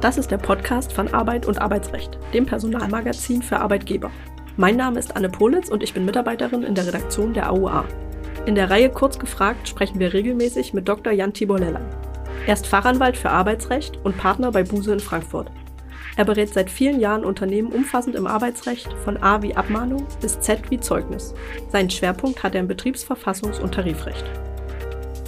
Das ist der Podcast von Arbeit und Arbeitsrecht, dem Personalmagazin für Arbeitgeber. Mein Name ist Anne Politz und ich bin Mitarbeiterin in der Redaktion der AUA. In der Reihe Kurz gefragt sprechen wir regelmäßig mit Dr. Jan Tiborlella. Er ist Fachanwalt für Arbeitsrecht und Partner bei Buse in Frankfurt. Er berät seit vielen Jahren Unternehmen umfassend im Arbeitsrecht, von A wie Abmahnung bis Z wie Zeugnis. Seinen Schwerpunkt hat er im Betriebsverfassungs- und Tarifrecht.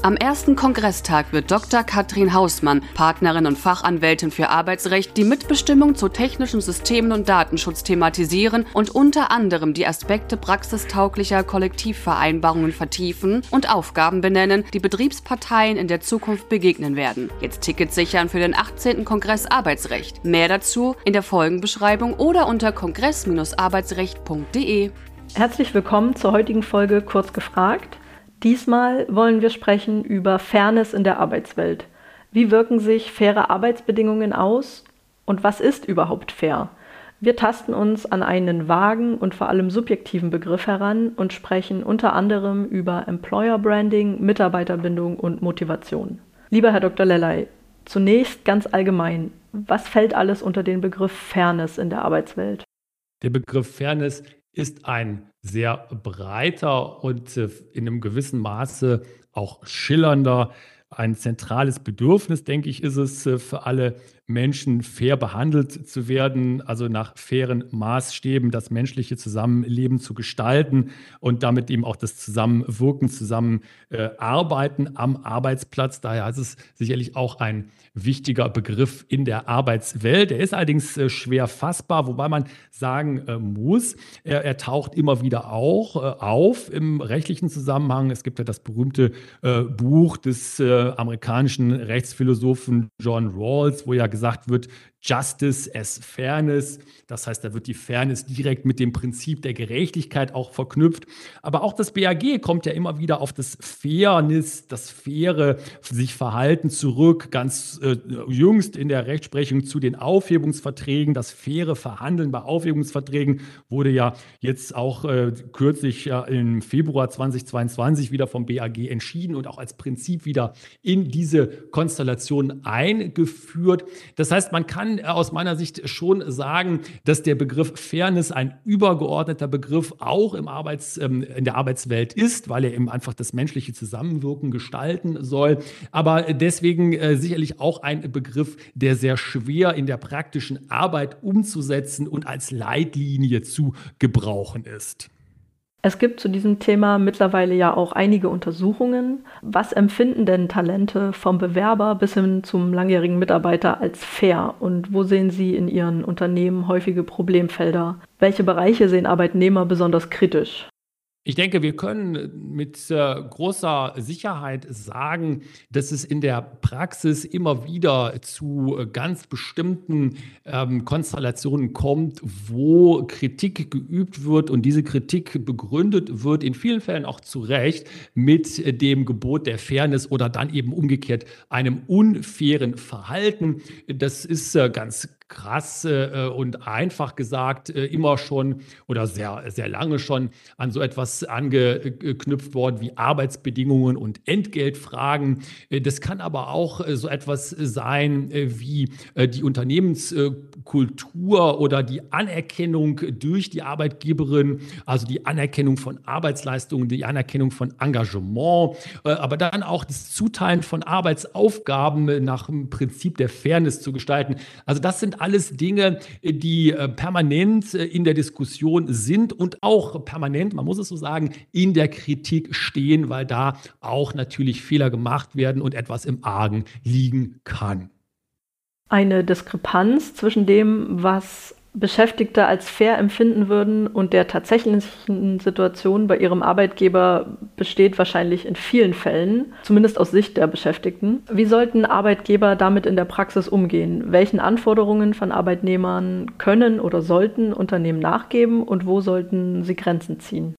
Am ersten Kongresstag wird Dr. Katrin Hausmann, Partnerin und Fachanwältin für Arbeitsrecht, die Mitbestimmung zu technischen Systemen und Datenschutz thematisieren und unter anderem die Aspekte praxistauglicher Kollektivvereinbarungen vertiefen und Aufgaben benennen, die Betriebsparteien in der Zukunft begegnen werden. Jetzt Tickets sichern für den 18. Kongress Arbeitsrecht. Mehr dazu in der Folgenbeschreibung oder unter kongress-arbeitsrecht.de. Herzlich willkommen zur heutigen Folge Kurz gefragt. Diesmal wollen wir sprechen über Fairness in der Arbeitswelt. Wie wirken sich faire Arbeitsbedingungen aus und was ist überhaupt fair? Wir tasten uns an einen vagen und vor allem subjektiven Begriff heran und sprechen unter anderem über Employer Branding, Mitarbeiterbindung und Motivation. Lieber Herr Dr. Lellay, zunächst ganz allgemein, was fällt alles unter den Begriff Fairness in der Arbeitswelt? Der Begriff Fairness ist ein sehr breiter und äh, in einem gewissen Maße auch schillernder. Ein zentrales Bedürfnis, denke ich, ist es äh, für alle Menschen fair behandelt zu werden, also nach fairen Maßstäben das menschliche Zusammenleben zu gestalten und damit eben auch das Zusammenwirken, Zusammenarbeiten am Arbeitsplatz. Daher ist es sicherlich auch ein wichtiger Begriff in der Arbeitswelt. Er ist allerdings äh, schwer fassbar, wobei man sagen äh, muss, er, er, taucht immer wieder auch äh, auf im rechtlichen Zusammenhang. Es gibt ja das berühmte Buch des amerikanischen Rechtsphilosophen John Rawls, wo ja gesagt wird, Justice as Fairness. Das heißt, da wird die Fairness direkt mit dem Prinzip der Gerechtigkeit auch verknüpft. Aber auch das BAG kommt ja immer wieder auf das Fairness, das faire sich Verhalten zurück. Ganz äh, jüngst in der Rechtsprechung zu den Aufhebungsverträgen, das faire Verhandeln bei Aufhebungsverträgen wurde ja jetzt auch äh, kürzlich ja, im Februar 2022 wieder vom BAG entschieden und auch als Prinzip wieder in diese Konstellation eingeführt. Das heißt, man kann aus meiner Sicht schon sagen, dass der Begriff Fairness ein übergeordneter Begriff auch im Arbeits, ähm, in der Arbeitswelt ist, weil er eben einfach das menschliche Zusammenwirken gestalten soll. Aber deswegen äh, sicherlich auch ein Begriff, der sehr schwer in der praktischen Arbeit umzusetzen und als Leitlinie zu gebrauchen ist. Es gibt zu diesem Thema mittlerweile ja auch einige Untersuchungen. Was empfinden denn Talente vom Bewerber bis hin zum langjährigen Mitarbeiter als fair und wo sehen Sie in Ihren Unternehmen häufige Problemfelder? Welche Bereiche sehen Arbeitnehmer besonders kritisch? Ich denke, wir können mit großer Sicherheit sagen, dass es in der Praxis immer wieder zu äh, ganz bestimmten ähm, Konstellationen kommt, wo Kritik geübt wird und diese Kritik begründet wird, in vielen Fällen auch zu Recht, mit dem Gebot der Fairness oder dann eben umgekehrt einem unfairen Verhalten. Das ist äh, ganz krass äh, und einfach gesagt äh, immer schon oder sehr, sehr lange schon an so etwas angeknüpft worden wie Arbeitsbedingungen und Entgeltfragen. Äh, das kann aber auch äh, so etwas sein äh, wie äh, die Unternehmenskultur oder die Anerkennung durch die Arbeitgeberin, also die Anerkennung von Arbeitsleistungen, die Anerkennung von Engagement, aber dann auch das Zuteilen von Arbeitsaufgaben nach dem Prinzip der Fairness zu gestalten. Also das sind alles Dinge, die äh, permanent äh, in der Diskussion sind und auch permanent, man muss es so sagen, in der Kritik stehen, weil da auch natürlich Fehler gemacht werden und etwas im Argen liegen kann. Eine Diskrepanz zwischen dem, was Beschäftigte als fair empfinden würden und der tatsächlichen Situation bei ihrem Arbeitgeber besteht wahrscheinlich in vielen Fällen, zumindest aus Sicht der Beschäftigten. Wie sollten Arbeitgeber damit in der Praxis umgehen? Welchen Anforderungen von Arbeitnehmern können oder sollten Unternehmen nachgeben und wo sollten sie Grenzen ziehen?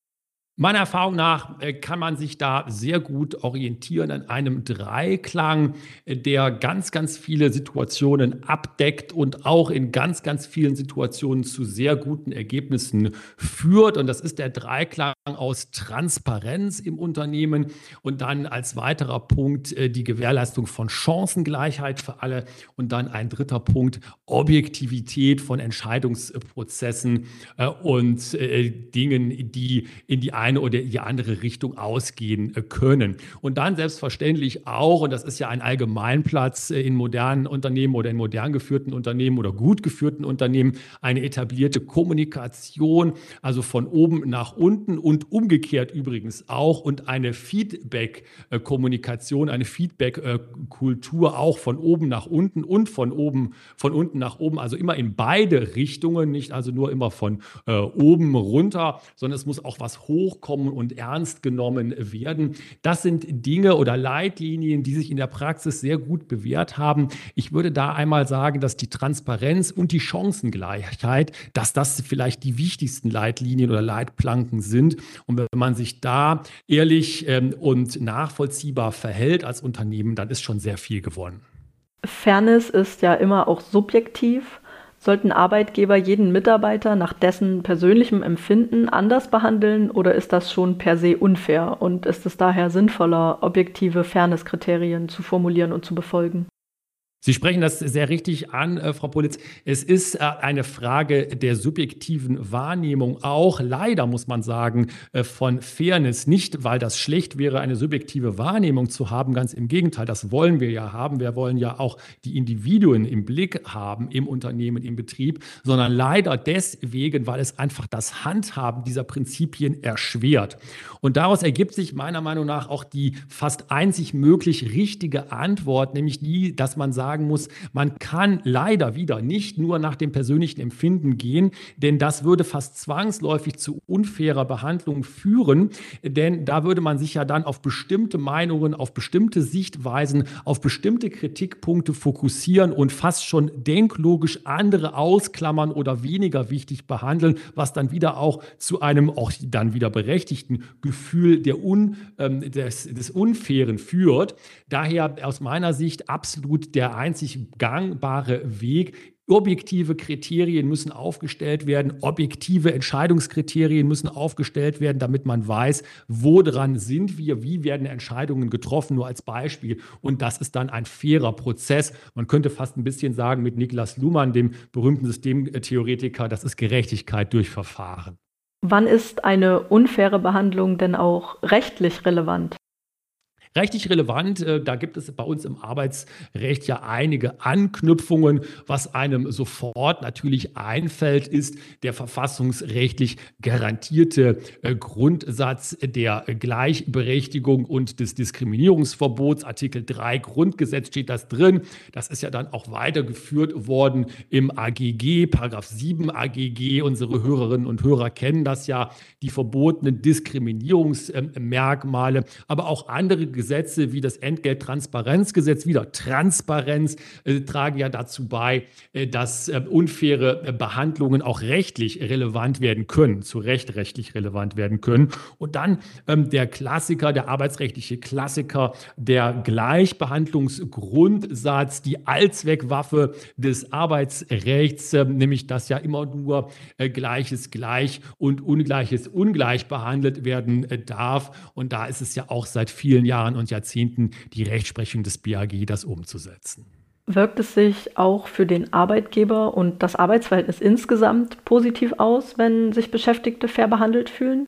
Meiner Erfahrung nach äh, kann man sich da sehr gut orientieren an einem Dreiklang, äh, der ganz, ganz viele Situationen abdeckt und auch in ganz, ganz vielen Situationen zu sehr guten Ergebnissen führt. Und das ist der Dreiklang aus Transparenz im Unternehmen und dann als weiterer Punkt äh, die Gewährleistung von Chancengleichheit für alle und dann ein dritter Punkt Objektivität von Entscheidungsprozessen äh, und äh, Dingen, die in die eine oder die andere Richtung ausgehen können. Und dann selbstverständlich auch, und das ist ja ein Allgemeinplatz in modernen Unternehmen oder in modern geführten Unternehmen oder gut geführten Unternehmen, eine etablierte Kommunikation, also von oben nach unten und und umgekehrt übrigens auch und eine Feedback-Kommunikation, eine Feedback-Kultur auch von oben nach unten und von oben, von unten nach oben, also immer in beide Richtungen, nicht also nur immer von äh, oben runter, sondern es muss auch was hochkommen und ernst genommen werden. Das sind Dinge oder Leitlinien, die sich in der Praxis sehr gut bewährt haben. Ich würde da einmal sagen, dass die Transparenz und die Chancengleichheit, dass das vielleicht die wichtigsten Leitlinien oder Leitplanken sind. Und wenn man sich da ehrlich ähm, und nachvollziehbar verhält als Unternehmen, dann ist schon sehr viel gewonnen. Fairness ist ja immer auch subjektiv. Sollten Arbeitgeber jeden Mitarbeiter nach dessen persönlichem Empfinden anders behandeln oder ist das schon per se unfair und ist es daher sinnvoller, objektive Fairness-Kriterien zu formulieren und zu befolgen? Sie sprechen das sehr richtig an, äh, Frau Politz. Es ist äh, eine Frage der subjektiven Wahrnehmung, auch leider muss man sagen, äh, von Fairness. Nicht, weil das schlecht wäre, eine subjektive Wahrnehmung zu haben, ganz im Gegenteil, das wollen wir ja haben. Wir wollen ja auch die Individuen im Blick haben im Unternehmen, im Betrieb, sondern leider deswegen, weil es einfach das Handhaben dieser Prinzipien erschwert. Und daraus ergibt sich meiner Meinung nach auch die fast einzig möglich richtige Antwort, nämlich die, dass man sagt, sagen muss, man kann leider wieder nicht nur nach dem persönlichen Empfinden gehen, denn das würde fast zwangsläufig zu unfairer Behandlung führen, denn da würde man sich ja dann auf bestimmte Meinungen, auf bestimmte Sichtweisen, auf bestimmte Kritikpunkte fokussieren und fast schon denklogisch andere ausklammern oder weniger wichtig behandeln, was dann wieder auch zu einem auch dann wieder berechtigten Gefühl der Un, ähm, des, des Unfairen führt. Daher aus meiner Sicht absolut der einzig gangbare Weg. Objektive Kriterien müssen aufgestellt werden, objektive Entscheidungskriterien müssen aufgestellt werden, damit man weiß, woran sind wir, wie werden Entscheidungen getroffen, nur als Beispiel. Und das ist dann ein fairer Prozess. Man könnte fast ein bisschen sagen mit Niklas Luhmann, dem berühmten Systemtheoretiker, das ist Gerechtigkeit durch Verfahren. Wann ist eine unfaire Behandlung denn auch rechtlich relevant? Rechtlich relevant, äh, da gibt es bei uns im Arbeitsrecht ja einige Anknüpfungen. Was einem sofort natürlich einfällt, ist der verfassungsrechtlich garantierte äh, Grundsatz der Gleichberechtigung und des Diskriminierungsverbots. Artikel 3 Grundgesetz steht das drin. Das ist ja dann auch weitergeführt worden im AGG, Paragraph 7 AGG. Unsere Hörerinnen und Hörer kennen das ja, die verbotenen Diskriminierungsmerkmale, aber auch andere Gesetze Gesetze wie das Entgelttransparenzgesetz, wieder Transparenz, äh, tragen ja dazu bei, äh, dass äh, unfaire äh, Behandlungen auch rechtlich relevant werden können, zu Recht rechtlich relevant werden können. Und dann ähm, der Klassiker, der arbeitsrechtliche Klassiker, der Gleichbehandlungsgrundsatz, die Allzweckwaffe des Arbeitsrechts, äh, nämlich dass ja immer nur äh, Gleiches gleich und Ungleiches ungleich behandelt werden darf. Und da ist es ja auch seit vielen Jahren Jahren und Jahrzehnten die Rechtsprechung des BAG, das umzusetzen. Wirkt es sich auch für den Arbeitgeber und das Arbeitsverhältnis insgesamt positiv aus, wenn sich Beschäftigte fair behandelt fühlen?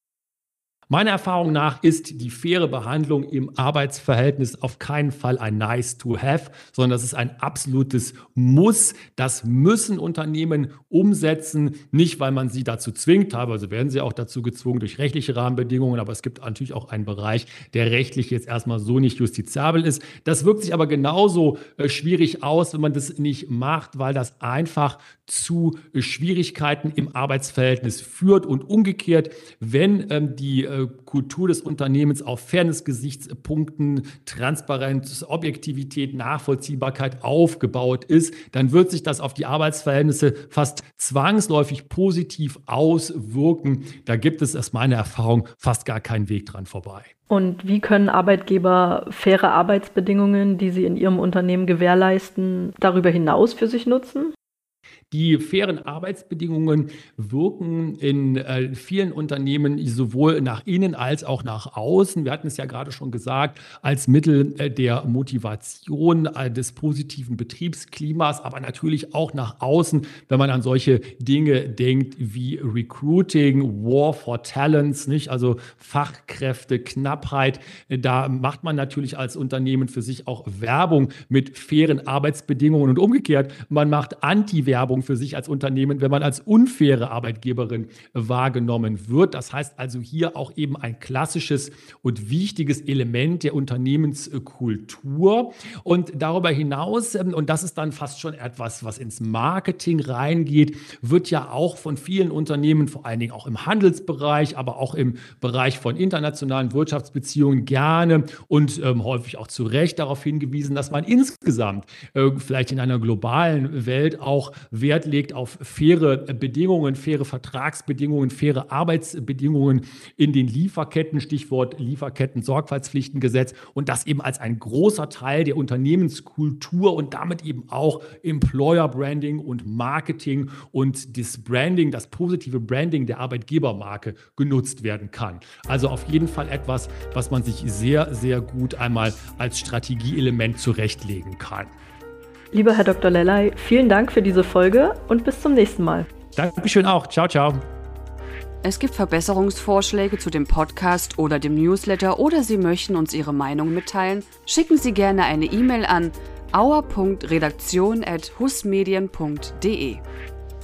Meiner Erfahrung nach ist die faire Behandlung im Arbeitsverhältnis auf keinen Fall ein Nice to have, sondern das ist ein absolutes Muss. Das müssen Unternehmen umsetzen, nicht weil man sie dazu zwingt, teilweise werden sie auch dazu gezwungen durch rechtliche Rahmenbedingungen, aber es gibt natürlich auch einen Bereich, der rechtlich jetzt erstmal so nicht justiziabel ist. Das wirkt sich aber genauso äh, schwierig aus, wenn man das nicht macht, weil das einfach zu äh, Schwierigkeiten im Arbeitsverhältnis führt und umgekehrt, wenn ähm, die äh, Kultur des Unternehmens auf Fairness-Gesichtspunkten, Transparenz, Objektivität, Nachvollziehbarkeit aufgebaut ist, dann wird sich das auf die Arbeitsverhältnisse fast zwangsläufig positiv auswirken. Da gibt es aus meiner Erfahrung fast gar keinen Weg dran vorbei. Und wie können Arbeitgeber faire Arbeitsbedingungen, die sie in ihrem Unternehmen gewährleisten, darüber hinaus für sich nutzen? Die fairen Arbeitsbedingungen wirken in äh, vielen Unternehmen sowohl nach innen als auch nach außen. Wir hatten es ja gerade schon gesagt, als Mittel äh, der Motivation äh, des positiven Betriebsklimas, aber natürlich auch nach außen, wenn man an solche Dinge denkt wie Recruiting, War for Talents, nicht? Also Fachkräfte, Knappheit. Da macht man natürlich als Unternehmen für sich auch Werbung mit fairen Arbeitsbedingungen und umgekehrt, man macht Anti-Werbung für sich als Unternehmen, wenn man als unfaire Arbeitgeberin wahrgenommen wird. Das heißt also hier auch eben ein klassisches und wichtiges Element der Unternehmenskultur. Und darüber hinaus, ähm, und das ist dann fast schon etwas, was ins Marketing reingeht, wird ja auch von vielen Unternehmen, vor allen Dingen auch im Handelsbereich, aber auch im Bereich von internationalen Wirtschaftsbeziehungen gerne und ähm, häufig auch zu Recht darauf hingewiesen, dass man insgesamt äh, vielleicht in einer globalen Welt auch Wert Wert legt auf faire Bedingungen, faire Vertragsbedingungen, faire Arbeitsbedingungen in den Lieferketten, Stichwort Lieferketten-Sorgfaltspflichtengesetz und das eben als ein großer Teil der Unternehmenskultur und damit eben auch Employer Branding und Marketing und das Branding, das positive Branding der Arbeitgebermarke genutzt werden kann. Also auf jeden Fall etwas, was man sich sehr, sehr gut einmal als Strategieelement zurechtlegen kann. Lieber Herr Dr. Lellay, vielen Dank für diese Folge und bis zum nächsten Mal. Dankeschön auch. Ciao, ciao. Es gibt Verbesserungsvorschläge zu dem Podcast oder dem Newsletter oder Sie möchten uns Ihre Meinung mitteilen? Schicken Sie gerne eine E-Mail an auer.redaktion.husmedien.de.